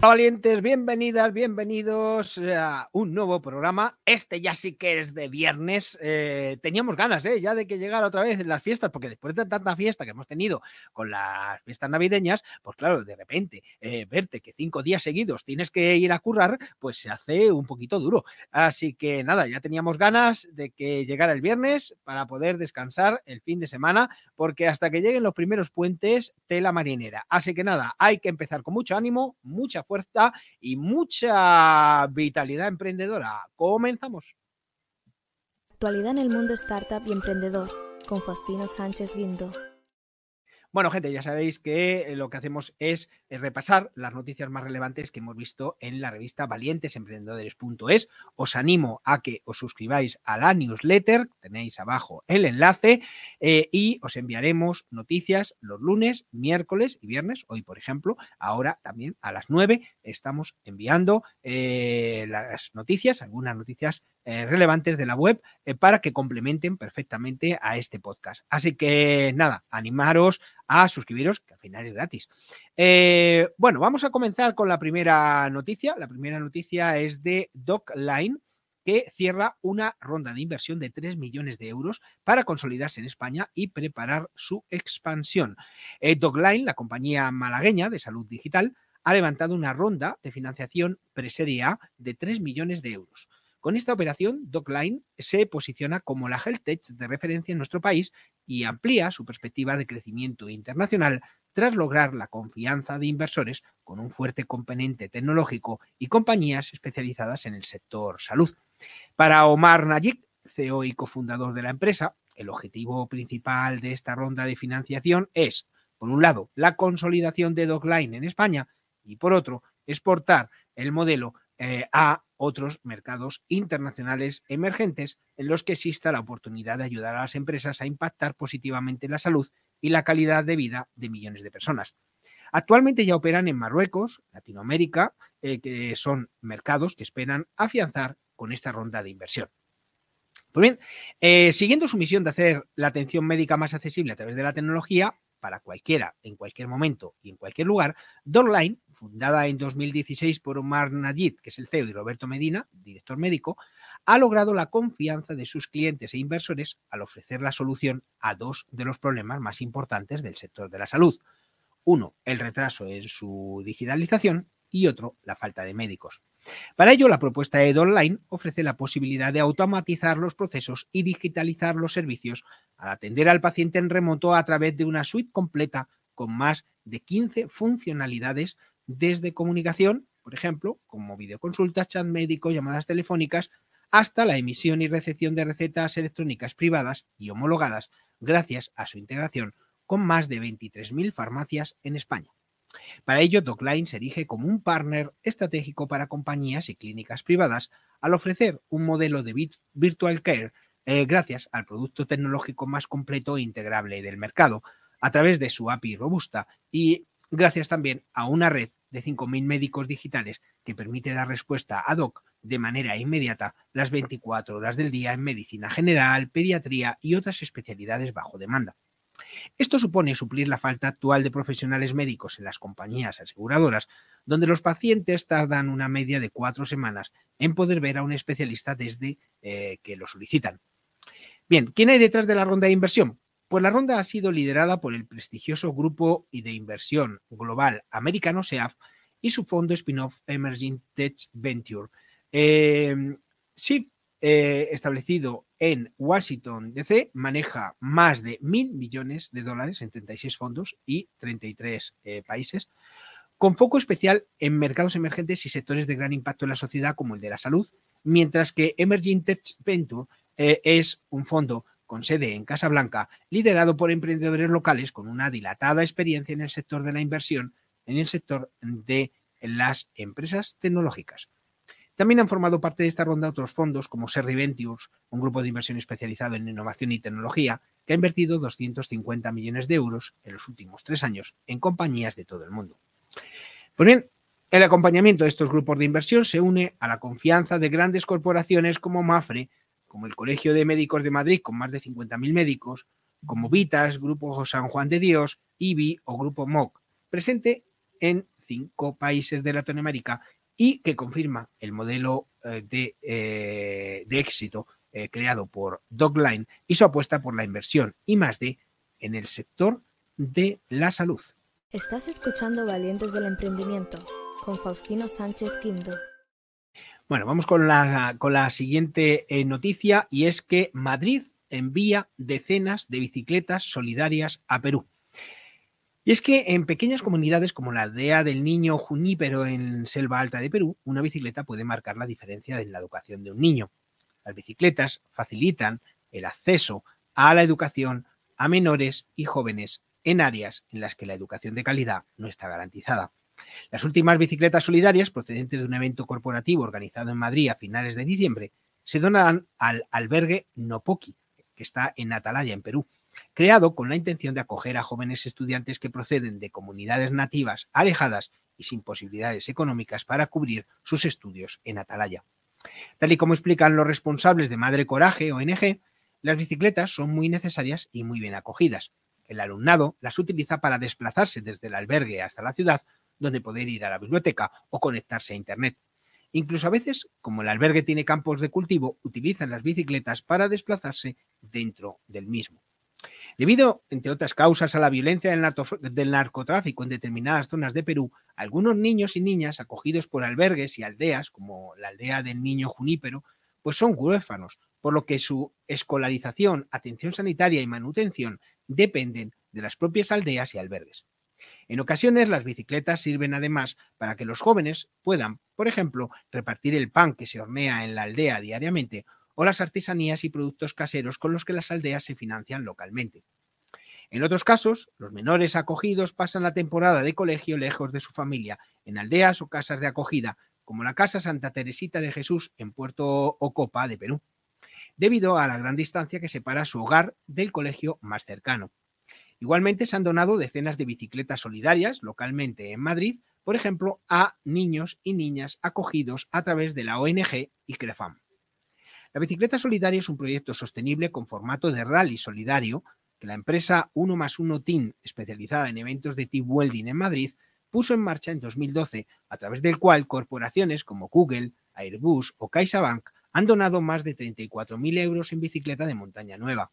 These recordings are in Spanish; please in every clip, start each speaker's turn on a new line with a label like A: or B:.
A: Valientes, bienvenidas, bienvenidos a un nuevo programa. Este ya sí que es de viernes. Eh, teníamos ganas ¿eh? ya de que llegara otra vez las fiestas, porque después de tanta fiesta que hemos tenido con las fiestas navideñas, pues claro, de repente eh, verte que cinco días seguidos tienes que ir a currar, pues se hace un poquito duro. Así que nada, ya teníamos ganas de que llegara el viernes para poder descansar el fin de semana, porque hasta que lleguen los primeros puentes, tela marinera. Así que nada, hay que empezar con mucho ánimo, mucha fuerza y mucha vitalidad emprendedora. Comenzamos.
B: Actualidad en el mundo startup y emprendedor con Faustino Sánchez Guindo.
A: Bueno, gente, ya sabéis que eh, lo que hacemos es eh, repasar las noticias más relevantes que hemos visto en la revista valientesemprendedores.es. Os animo a que os suscribáis a la newsletter, tenéis abajo el enlace, eh, y os enviaremos noticias los lunes, miércoles y viernes. Hoy, por ejemplo, ahora también a las 9 estamos enviando las noticias, algunas noticias relevantes de la web para que complementen perfectamente a este podcast. Así que nada, animaros a suscribiros, que al final es gratis. Eh, bueno, vamos a comenzar con la primera noticia. La primera noticia es de DocLine que cierra una ronda de inversión de 3 millones de euros para consolidarse en España y preparar su expansión. Eh, DocLine, la compañía malagueña de salud digital, ha levantado una ronda de financiación preserie A de 3 millones de euros. Con esta operación, DocLine se posiciona como la health tech de referencia en nuestro país y amplía su perspectiva de crecimiento internacional tras lograr la confianza de inversores con un fuerte componente tecnológico y compañías especializadas en el sector salud. Para Omar Najik, CEO y cofundador de la empresa, el objetivo principal de esta ronda de financiación es, por un lado, la consolidación de DocLine en España y, por otro, exportar el modelo eh, a otros mercados internacionales emergentes en los que exista la oportunidad de ayudar a las empresas a impactar positivamente en la salud y la calidad de vida de millones de personas. Actualmente ya operan en Marruecos, Latinoamérica, eh, que son mercados que esperan afianzar con esta ronda de inversión. Pues bien, eh, siguiendo su misión de hacer la atención médica más accesible a través de la tecnología, para cualquiera, en cualquier momento y en cualquier lugar, Doorline, fundada en 2016 por Omar Najid, que es el CEO, y Roberto Medina, director médico, ha logrado la confianza de sus clientes e inversores al ofrecer la solución a dos de los problemas más importantes del sector de la salud. Uno, el retraso en su digitalización y otro, la falta de médicos. Para ello, la propuesta de Online ofrece la posibilidad de automatizar los procesos y digitalizar los servicios al atender al paciente en remoto a través de una suite completa con más de 15 funcionalidades desde comunicación, por ejemplo, como videoconsultas, chat médico, llamadas telefónicas, hasta la emisión y recepción de recetas electrónicas privadas y homologadas gracias a su integración con más de 23.000 farmacias en España. Para ello, DocLine se erige como un partner estratégico para compañías y clínicas privadas al ofrecer un modelo de virtual care eh, gracias al producto tecnológico más completo e integrable del mercado, a través de su API robusta y gracias también a una red de 5.000 médicos digitales que permite dar respuesta ad hoc de manera inmediata las 24 horas del día en medicina general, pediatría y otras especialidades bajo demanda. Esto supone suplir la falta actual de profesionales médicos en las compañías aseguradoras, donde los pacientes tardan una media de cuatro semanas en poder ver a un especialista desde eh, que lo solicitan. Bien, ¿quién hay detrás de la ronda de inversión? Pues la ronda ha sido liderada por el prestigioso grupo de inversión global americano SEAF y su fondo spin-off Emerging Tech Venture. Eh, sí, eh, establecido en Washington DC, maneja más de mil millones de dólares en 36 fondos y 33 eh, países, con foco especial en mercados emergentes y sectores de gran impacto en la sociedad como el de la salud, mientras que Emerging Tech Venture es un fondo con sede en Casablanca, liderado por emprendedores locales con una dilatada experiencia en el sector de la inversión, en el sector de las empresas tecnológicas. También han formado parte de esta ronda otros fondos como Serri Ventures, un grupo de inversión especializado en innovación y tecnología, que ha invertido 250 millones de euros en los últimos tres años en compañías de todo el mundo. Pues bien, el acompañamiento de estos grupos de inversión se une a la confianza de grandes corporaciones como Mafre, como el Colegio de Médicos de Madrid con más de 50.000 médicos, como Vitas, Grupo San Juan de Dios, IBI o Grupo MOC, presente en cinco países de Latinoamérica y que confirma el modelo eh, de, eh, de éxito eh, creado por Dogline y su apuesta por la inversión y más de en el sector de la salud.
B: Estás escuchando Valientes del Emprendimiento con Faustino Sánchez Quinto.
A: Bueno, vamos con la, con la siguiente noticia y es que Madrid envía decenas de bicicletas solidarias a Perú. Y es que en pequeñas comunidades como la aldea del niño Junípero en Selva Alta de Perú, una bicicleta puede marcar la diferencia en la educación de un niño. Las bicicletas facilitan el acceso a la educación a menores y jóvenes en áreas en las que la educación de calidad no está garantizada. Las últimas bicicletas solidarias, procedentes de un evento corporativo organizado en Madrid a finales de diciembre, se donarán al albergue Nopoki, que está en Atalaya, en Perú, creado con la intención de acoger a jóvenes estudiantes que proceden de comunidades nativas alejadas y sin posibilidades económicas para cubrir sus estudios en Atalaya. Tal y como explican los responsables de Madre Coraje, ONG, las bicicletas son muy necesarias y muy bien acogidas. El alumnado las utiliza para desplazarse desde el albergue hasta la ciudad, donde poder ir a la biblioteca o conectarse a Internet. Incluso a veces, como el albergue tiene campos de cultivo, utilizan las bicicletas para desplazarse dentro del mismo. Debido, entre otras causas, a la violencia del, narcotráfico en determinadas zonas de Perú, algunos niños y niñas acogidos por albergues y aldeas, como la aldea del niño Junípero, pues son huérfanos, por lo que su escolarización, atención sanitaria y manutención dependen de las propias aldeas y albergues. En ocasiones las bicicletas sirven además para que los jóvenes puedan, por ejemplo, repartir el pan que se hornea en la aldea diariamente o las artesanías y productos caseros con los que las aldeas se financian localmente. En otros casos, los menores acogidos pasan la temporada de colegio lejos de su familia, en aldeas o casas de acogida, como la Casa Santa Teresita de Jesús en Puerto Ocopa de Perú, debido a la gran distancia que separa su hogar del colegio más cercano. Igualmente se han donado decenas de bicicletas solidarias localmente en Madrid, por ejemplo, a niños y niñas acogidos a través de la ONG ICREFAM. La bicicleta solidaria es un proyecto sostenible con formato de rally solidario que la empresa 1 más 1 Team, especializada en eventos de team welding en Madrid, puso en marcha en 2012, a través del cual corporaciones como Google, Airbus o CaixaBank han donado más de 34.000 euros en bicicleta de montaña nueva.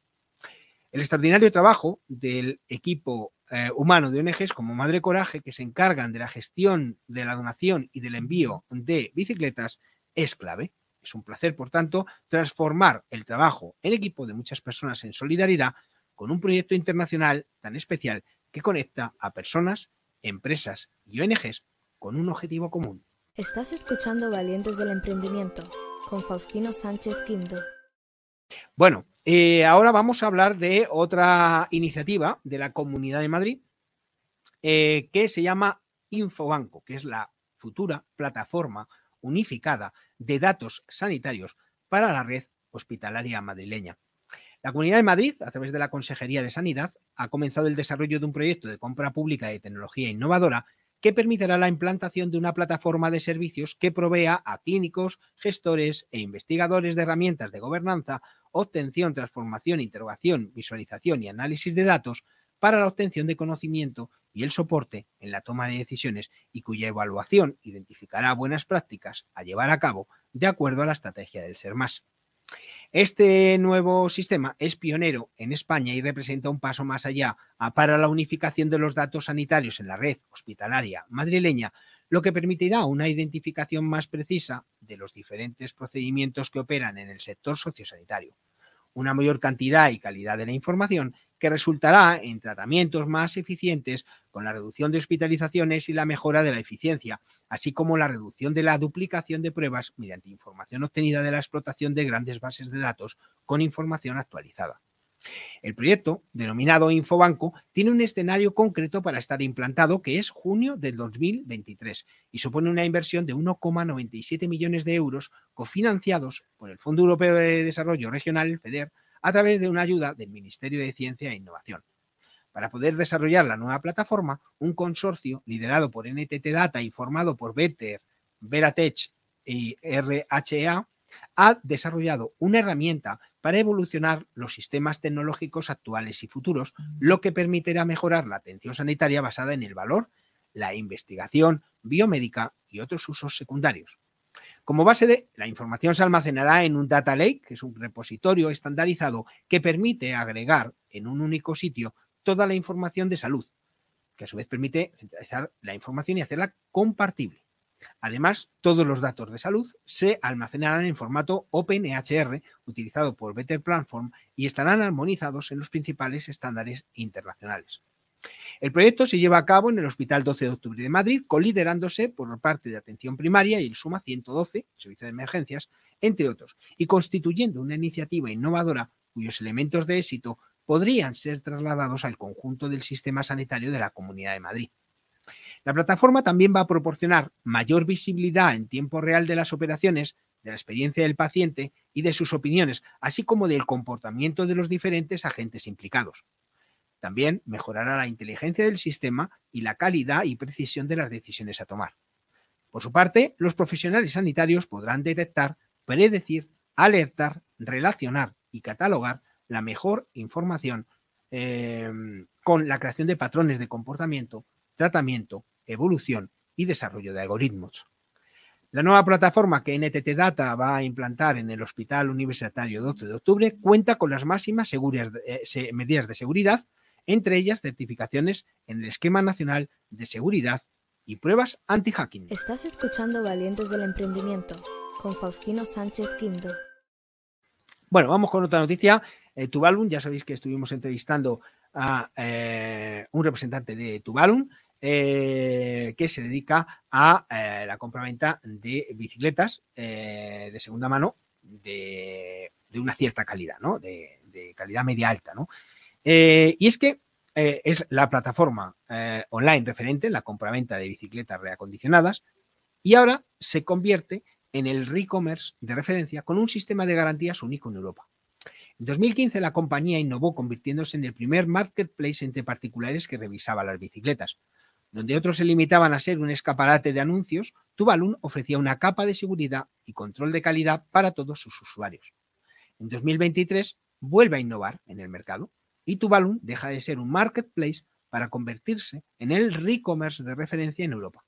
A: El extraordinario trabajo del equipo eh, humano de ONGs como Madre Coraje, que se encargan de la gestión de la donación y del envío de bicicletas, es clave. Es un placer, por tanto, transformar el trabajo en equipo de muchas personas en solidaridad con un proyecto internacional tan especial que conecta a personas, empresas y ONGs con un objetivo común.
B: Estás escuchando Valientes del Emprendimiento con Faustino Sánchez Quinto.
A: Bueno, eh, ahora vamos a hablar de otra iniciativa de la Comunidad de Madrid eh, que se llama Infobanco, que es la futura plataforma unificada de datos sanitarios para la red hospitalaria madrileña. La Comunidad de Madrid, a través de la Consejería de Sanidad, ha comenzado el desarrollo de un proyecto de compra pública de tecnología innovadora que permitirá la implantación de una plataforma de servicios que provea a clínicos, gestores e investigadores de herramientas de gobernanza, obtención, transformación, interrogación, visualización y análisis de datos para la obtención de conocimiento y el soporte en la toma de decisiones y cuya evaluación identificará buenas prácticas a llevar a cabo de acuerdo a la estrategia del ser más. Este nuevo sistema es pionero en España y representa un paso más allá para la unificación de los datos sanitarios en la red hospitalaria madrileña, lo que permitirá una identificación más precisa de los diferentes procedimientos que operan en el sector sociosanitario, una mayor cantidad y calidad de la información que resultará en tratamientos más eficientes con la reducción de hospitalizaciones y la mejora de la eficiencia, así como la reducción de la duplicación de pruebas mediante información obtenida de la explotación de grandes bases de datos con información actualizada. El proyecto, denominado Infobanco, tiene un escenario concreto para estar implantado que es junio del 2023 y supone una inversión de 1,97 millones de euros cofinanciados por el Fondo Europeo de Desarrollo Regional, FEDER, a través de una ayuda del Ministerio de Ciencia e Innovación. Para poder desarrollar la nueva plataforma, un consorcio liderado por NTT Data y formado por Better, Veratech y RHA ha desarrollado una herramienta para evolucionar los sistemas tecnológicos actuales y futuros, lo que permitirá mejorar la atención sanitaria basada en el valor, la investigación biomédica y otros usos secundarios. Como base de la información se almacenará en un data lake, que es un repositorio estandarizado que permite agregar en un único sitio toda la información de salud, que a su vez permite centralizar la información y hacerla compartible. Además, todos los datos de salud se almacenarán en formato OpenEHR, utilizado por Better Platform, y estarán armonizados en los principales estándares internacionales. El proyecto se lleva a cabo en el Hospital 12 de Octubre de Madrid, coliderándose por parte de Atención Primaria y el SUMA 112, Servicio de Emergencias, entre otros, y constituyendo una iniciativa innovadora cuyos elementos de éxito podrían ser trasladados al conjunto del sistema sanitario de la Comunidad de Madrid. La plataforma también va a proporcionar mayor visibilidad en tiempo real de las operaciones, de la experiencia del paciente y de sus opiniones, así como del comportamiento de los diferentes agentes implicados. También mejorará la inteligencia del sistema y la calidad y precisión de las decisiones a tomar. Por su parte, los profesionales sanitarios podrán detectar, predecir, alertar, relacionar y catalogar la mejor información eh, con la creación de patrones de comportamiento, tratamiento, evolución y desarrollo de algoritmos. La nueva plataforma que NTT Data va a implantar en el Hospital Universitario 12 de octubre cuenta con las máximas eh, medidas de seguridad, entre ellas certificaciones en el Esquema Nacional de Seguridad y pruebas anti-hacking.
B: Estás escuchando Valientes del Emprendimiento con Faustino Sánchez Quinto.
A: Bueno, vamos con otra noticia. Eh, ya sabéis que estuvimos entrevistando a eh, un representante de Tuvalum eh, que se dedica a eh, la compra-venta de bicicletas eh, de segunda mano de, una cierta calidad, ¿no? De, calidad media alta, ¿no? y es que es la plataforma online referente, la compra-venta de bicicletas reacondicionadas, y ahora se convierte en el e-commerce de referencia con un sistema de garantías único en Europa. En 2015 la compañía innovó convirtiéndose en el primer marketplace entre particulares que revisaba las bicicletas. Donde otros se limitaban a ser un escaparate de anuncios, Tuvalu ofrecía una capa de seguridad y control de calidad para todos sus usuarios. En 2023 vuelve a innovar en el mercado y Tuvalu deja de ser un marketplace para convertirse en el e-commerce de referencia en Europa.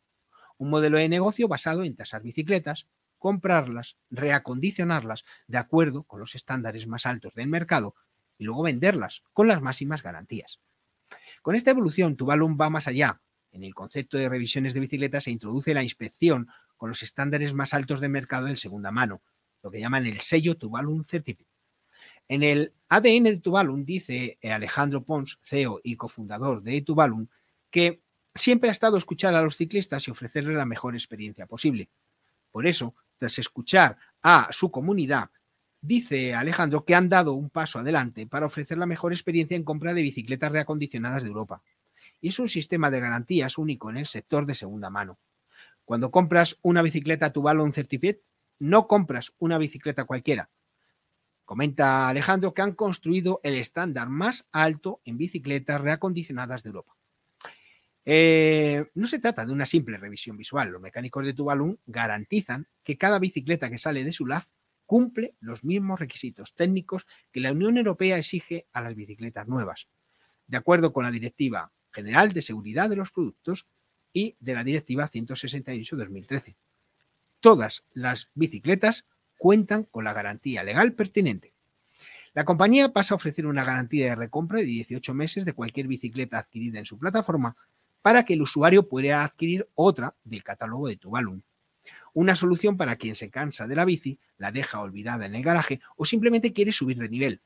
A: Un modelo de negocio basado en tasar bicicletas, comprarlas, reacondicionarlas de acuerdo con los estándares más altos del mercado y luego venderlas con las máximas garantías. Con esta evolución, Tuvalu va más allá en el concepto de revisiones de bicicletas se introduce la inspección con los estándares más altos de mercado de segunda mano, lo que llaman el sello Tuvalu Certificate. En el ADN de Tuvalu dice eh, Alejandro Pons, CEO y cofundador de Tuvalu, que siempre ha estado escuchar a los ciclistas y ofrecerles la mejor experiencia posible. Por eso, tras escuchar a su comunidad, dice Alejandro que han dado un paso adelante para ofrecer la mejor experiencia en compra de bicicletas reacondicionadas de Europa y es un sistema de garantías único en el sector de segunda mano. Cuando compras una bicicleta Tuvalu Certificate, no compras una bicicleta cualquiera. Comenta Alejandro que han construido el estándar más alto en bicicletas reacondicionadas de Europa. Eh, no se trata de una simple revisión visual. Los mecánicos de Tuvalu garantizan que cada bicicleta que sale de su LAF cumple los mismos requisitos técnicos que la Unión Europea exige a las bicicletas nuevas. De acuerdo con la directiva General de Seguridad de los Productos y de la Directiva 168-2013. Todas las bicicletas cuentan con la garantía legal pertinente. La compañía pasa a ofrecer una garantía de recompra de 18 meses de cualquier bicicleta adquirida en su plataforma para que el usuario pueda adquirir otra del catálogo de Tuvalu. Una solución para quien se cansa de la bici, la deja olvidada en el garaje o simplemente quiere subir de nivel.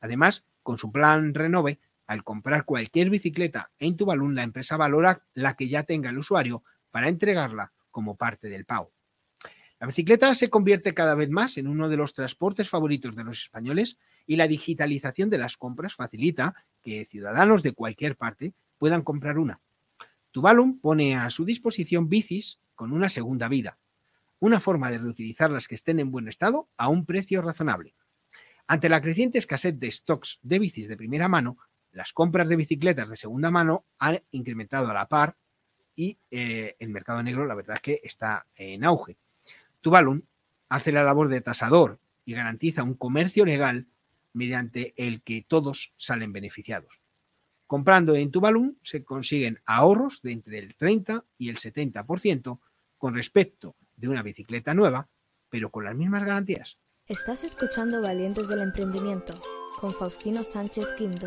A: Además, con su plan Renove, al comprar cualquier bicicleta en Tuvalu, la empresa valora la que ya tenga el usuario para entregarla como parte del pago. La bicicleta se convierte cada vez más en uno de los transportes favoritos de los españoles y la digitalización de las compras facilita que ciudadanos de cualquier parte puedan comprar una. Tuvalum pone a su disposición bicis con una segunda vida, una forma de reutilizar las que estén en buen estado a un precio razonable. Ante la creciente escasez de stocks de bicis de primera mano, las compras de bicicletas de segunda mano han incrementado a la par y eh, el mercado negro la verdad es que está en auge. Tuvalum hace la labor de tasador y garantiza un comercio legal mediante el que todos salen beneficiados. Comprando en Tuvalu se consiguen ahorros de entre el 30 y el 70% con respecto de una bicicleta nueva, pero con las mismas garantías.
B: Estás escuchando Valientes del Emprendimiento con Faustino Sánchez Quinto.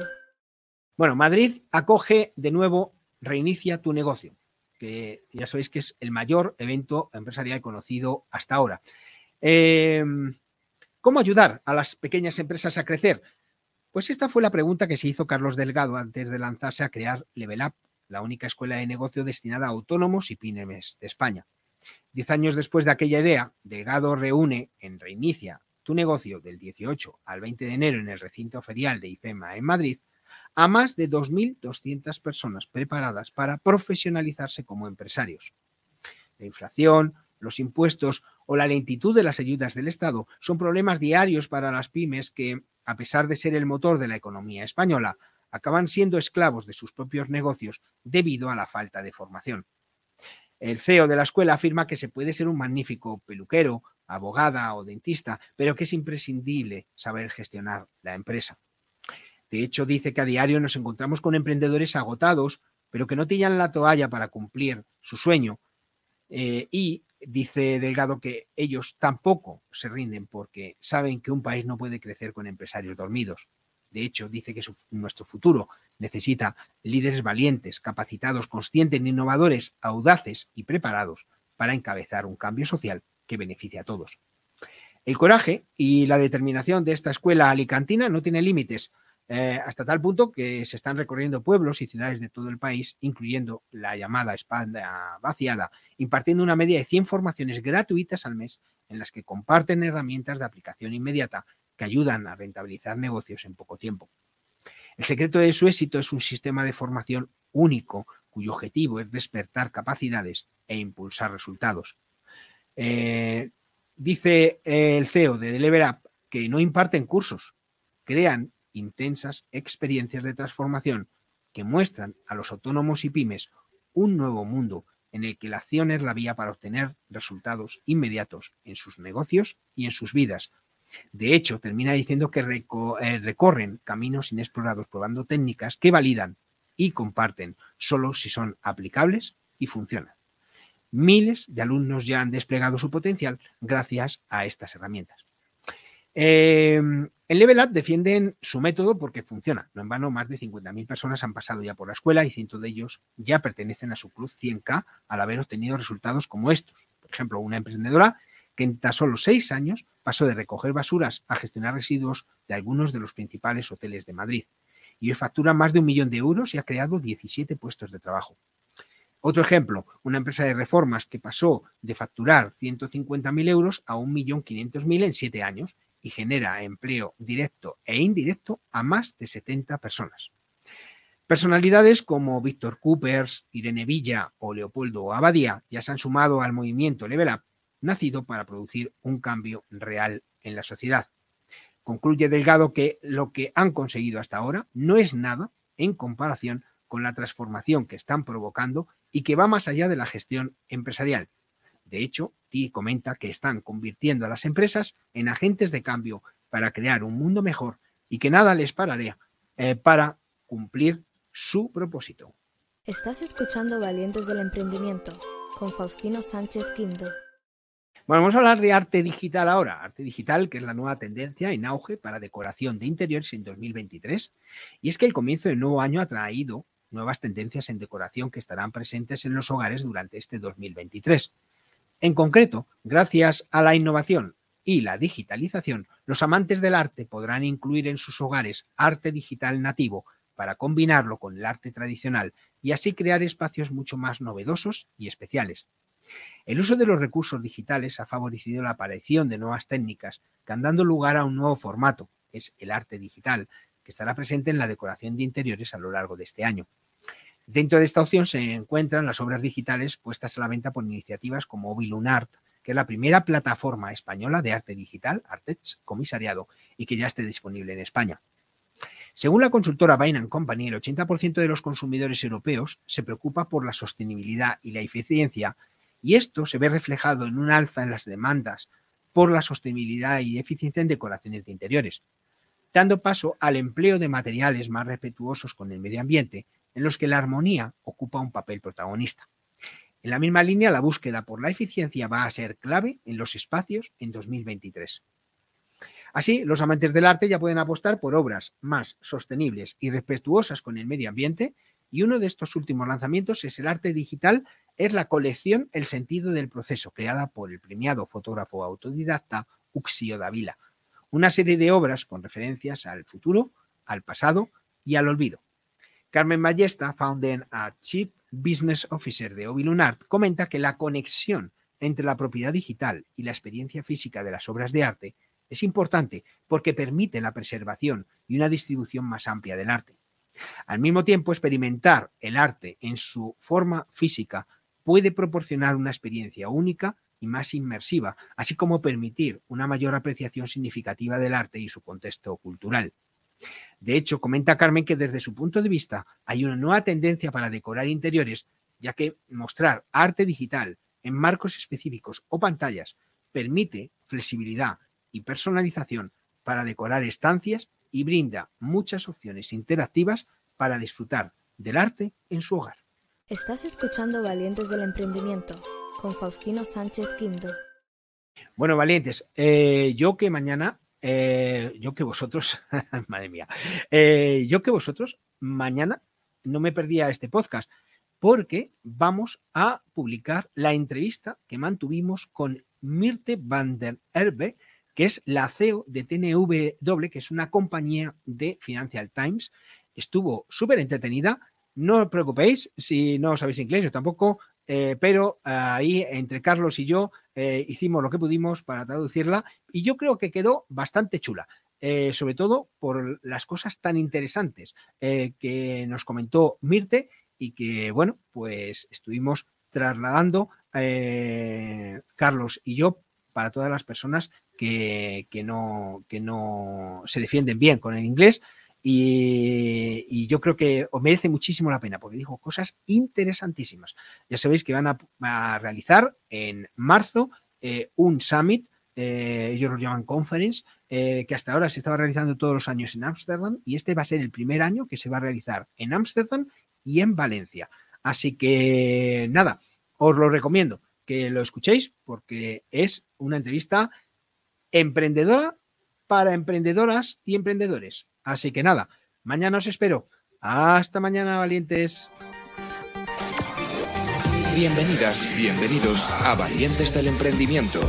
A: Bueno, Madrid acoge de nuevo Reinicia tu negocio, que ya sabéis que es el mayor evento empresarial conocido hasta ahora. Eh, ¿Cómo ayudar a las pequeñas empresas a crecer? Pues esta fue la pregunta que se hizo Carlos Delgado antes de lanzarse a crear Level Up, la única escuela de negocio destinada a autónomos y pymes de España. Diez años después de aquella idea, Delgado reúne en Reinicia tu negocio del 18 al 20 de enero en el recinto ferial de IFEMA en Madrid a más de 2.200 personas preparadas para profesionalizarse como empresarios. La inflación, los impuestos o la lentitud de las ayudas del Estado son problemas diarios para las pymes que, a pesar de ser el motor de la economía española, acaban siendo esclavos de sus propios negocios debido a la falta de formación. El CEO de la escuela afirma que se puede ser un magnífico peluquero, abogada o dentista, pero que es imprescindible saber gestionar la empresa. De hecho, dice que a diario nos encontramos con emprendedores agotados, pero que no tiran la toalla para cumplir su sueño eh, y dice Delgado que ellos tampoco se rinden porque saben que un país no puede crecer con empresarios dormidos. De hecho, dice que nuestro futuro necesita líderes valientes, capacitados, conscientes, innovadores, audaces y preparados para encabezar un cambio social que beneficie a todos. El coraje y la determinación de esta escuela alicantina no tiene límites. Eh, hasta tal punto que se están recorriendo pueblos y ciudades de todo el país, incluyendo la llamada España vaciada, impartiendo una media de 100 formaciones gratuitas al mes en las que comparten herramientas de aplicación inmediata que ayudan a rentabilizar negocios en poco tiempo. El secreto de su éxito es un sistema de formación único cuyo objetivo es despertar capacidades e impulsar resultados. Eh, dice el CEO de Deliver que no imparten cursos, crean intensas experiencias de transformación que muestran a los autónomos y pymes un nuevo mundo en el que la acción es la vía para obtener resultados inmediatos en sus negocios y en sus vidas. De hecho, termina diciendo que eh, recorren caminos inexplorados probando técnicas que validan y comparten solo si son aplicables y funcionan. Miles de alumnos ya han desplegado su potencial gracias a estas herramientas. Em, en Level Up defienden su método porque funciona. No en vano, más de 50.000 personas han pasado ya por la escuela y cientos de ellos ya pertenecen a su club 100K al haber obtenido resultados como estos. Por ejemplo, una emprendedora que en tan solo seis años pasó de recoger basuras a gestionar residuos de algunos de los principales hoteles de Madrid. Y hoy factura más de un millón de euros y ha creado 17 puestos de trabajo. Otro ejemplo, una empresa de reformas que pasó de facturar 150.000 euros a 1.500.000 en siete años y genera empleo directo e indirecto a más de 70 personas. Personalidades como Víctor Coopers, Irene Villa o Leopoldo Abadía ya se han sumado al movimiento Level Up, nacido para producir un cambio real en la sociedad. Concluye Delgado que lo que han conseguido hasta ahora no es nada en comparación con la transformación que están provocando y que va más allá de la gestión empresarial, de hecho, Ti comenta que están convirtiendo a las empresas en agentes de cambio para crear un mundo mejor y que nada les parará eh, para cumplir su propósito.
B: Estás escuchando Valientes del Emprendimiento con Faustino Sánchez Quinto.
A: Bueno, vamos a hablar de arte digital ahora. Arte digital, que es la nueva tendencia en auge para decoración de interiores en 2023. Y es que el comienzo del nuevo año ha traído nuevas tendencias en decoración que estarán presentes en los hogares durante este 2023. En concreto, gracias a la innovación y la digitalización, los amantes del arte podrán incluir en sus hogares arte digital nativo para combinarlo con el arte tradicional y así crear espacios mucho más novedosos y especiales. El uso de los recursos digitales ha favorecido la aparición de nuevas técnicas que han dado lugar a un nuevo formato, es el arte digital, que estará presente en la decoración de interiores a lo largo de este año. Dentro de esta opción se encuentran las obras digitales puestas a la venta por iniciativas como Ovilunart, que es la primera plataforma española de arte digital, Artex Comisariado, y que ya esté disponible en España. Según la consultora Bain Company, el 80% de los consumidores europeos se preocupa por la sostenibilidad y la eficiencia, y esto se ve reflejado en un alza en las demandas por la sostenibilidad y eficiencia en decoraciones de interiores, dando paso al empleo de materiales más respetuosos con el medio ambiente, en los que la armonía ocupa un papel protagonista. En la misma línea, la búsqueda por la eficiencia va a ser clave en los espacios en 2023. Así, los amantes del arte ya pueden apostar por obras más sostenibles y respetuosas con el medio ambiente, y uno de estos últimos lanzamientos es el arte digital, es la colección El sentido del proceso, creada por el premiado fotógrafo autodidacta Uxio Davila. Una serie de obras con referencias al futuro, al pasado y al olvido. Carmen Ballesta, founder a Chief Business Officer de Ovilunart, comenta que la conexión entre la propiedad digital y la experiencia física de las obras de arte es importante porque permite la preservación y una distribución más amplia del arte. Al mismo tiempo, experimentar el arte en su forma física puede proporcionar una experiencia única y más inmersiva, así como permitir una mayor apreciación significativa del arte y su contexto cultural. De hecho, comenta Carmen que desde su punto de vista hay una nueva tendencia para decorar interiores, ya que mostrar arte digital en marcos específicos o pantallas permite flexibilidad y personalización para decorar estancias y brinda muchas opciones interactivas para disfrutar del arte en su hogar.
B: Estás escuchando Valientes del Emprendimiento con Faustino Sánchez Quinto.
A: Bueno, valientes, eh, yo que mañana, eh, yo que vosotros, madre mía, eh, yo que vosotros mañana no me perdía este podcast porque vamos a publicar la entrevista que mantuvimos con Mirte van der Erbe, que es la CEO de TNW, que es una compañía de Financial Times. Estuvo súper entretenida. No os preocupéis si no sabéis inglés, yo tampoco, eh, pero ahí entre Carlos y yo eh, hicimos lo que pudimos para traducirla y yo creo que quedó bastante chula. Eh, sobre todo por las cosas tan interesantes que nos comentó Mirte y que, bueno, pues estuvimos trasladando Carlos y yo para todas las personas que, no, que no se defienden bien con el inglés. Y, yo creo que os merece muchísimo la pena porque dijo cosas interesantísimas. Ya sabéis que van a, realizar en marzo eh, un summit, eh, ellos lo llaman conference, eh, que hasta ahora se estaba realizando todos los años en Ámsterdam y este va a ser el primer año que se va a realizar en Ámsterdam y en Valencia. Así que nada, os lo recomiendo que lo escuchéis porque es una entrevista emprendedora para emprendedoras y emprendedores. Así que nada, mañana os espero. Hasta mañana, valientes.
C: Bienvenidas, bienvenidos a Valientes del Emprendimiento.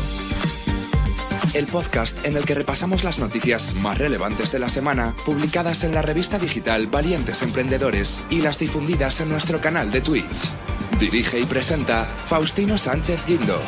C: El podcast en el que repasamos las noticias más relevantes de la semana, publicadas en la revista digital Valientes Emprendedores y las difundidas en nuestro canal de Twitch. Dirige y presenta Faustino Sánchez Guindo.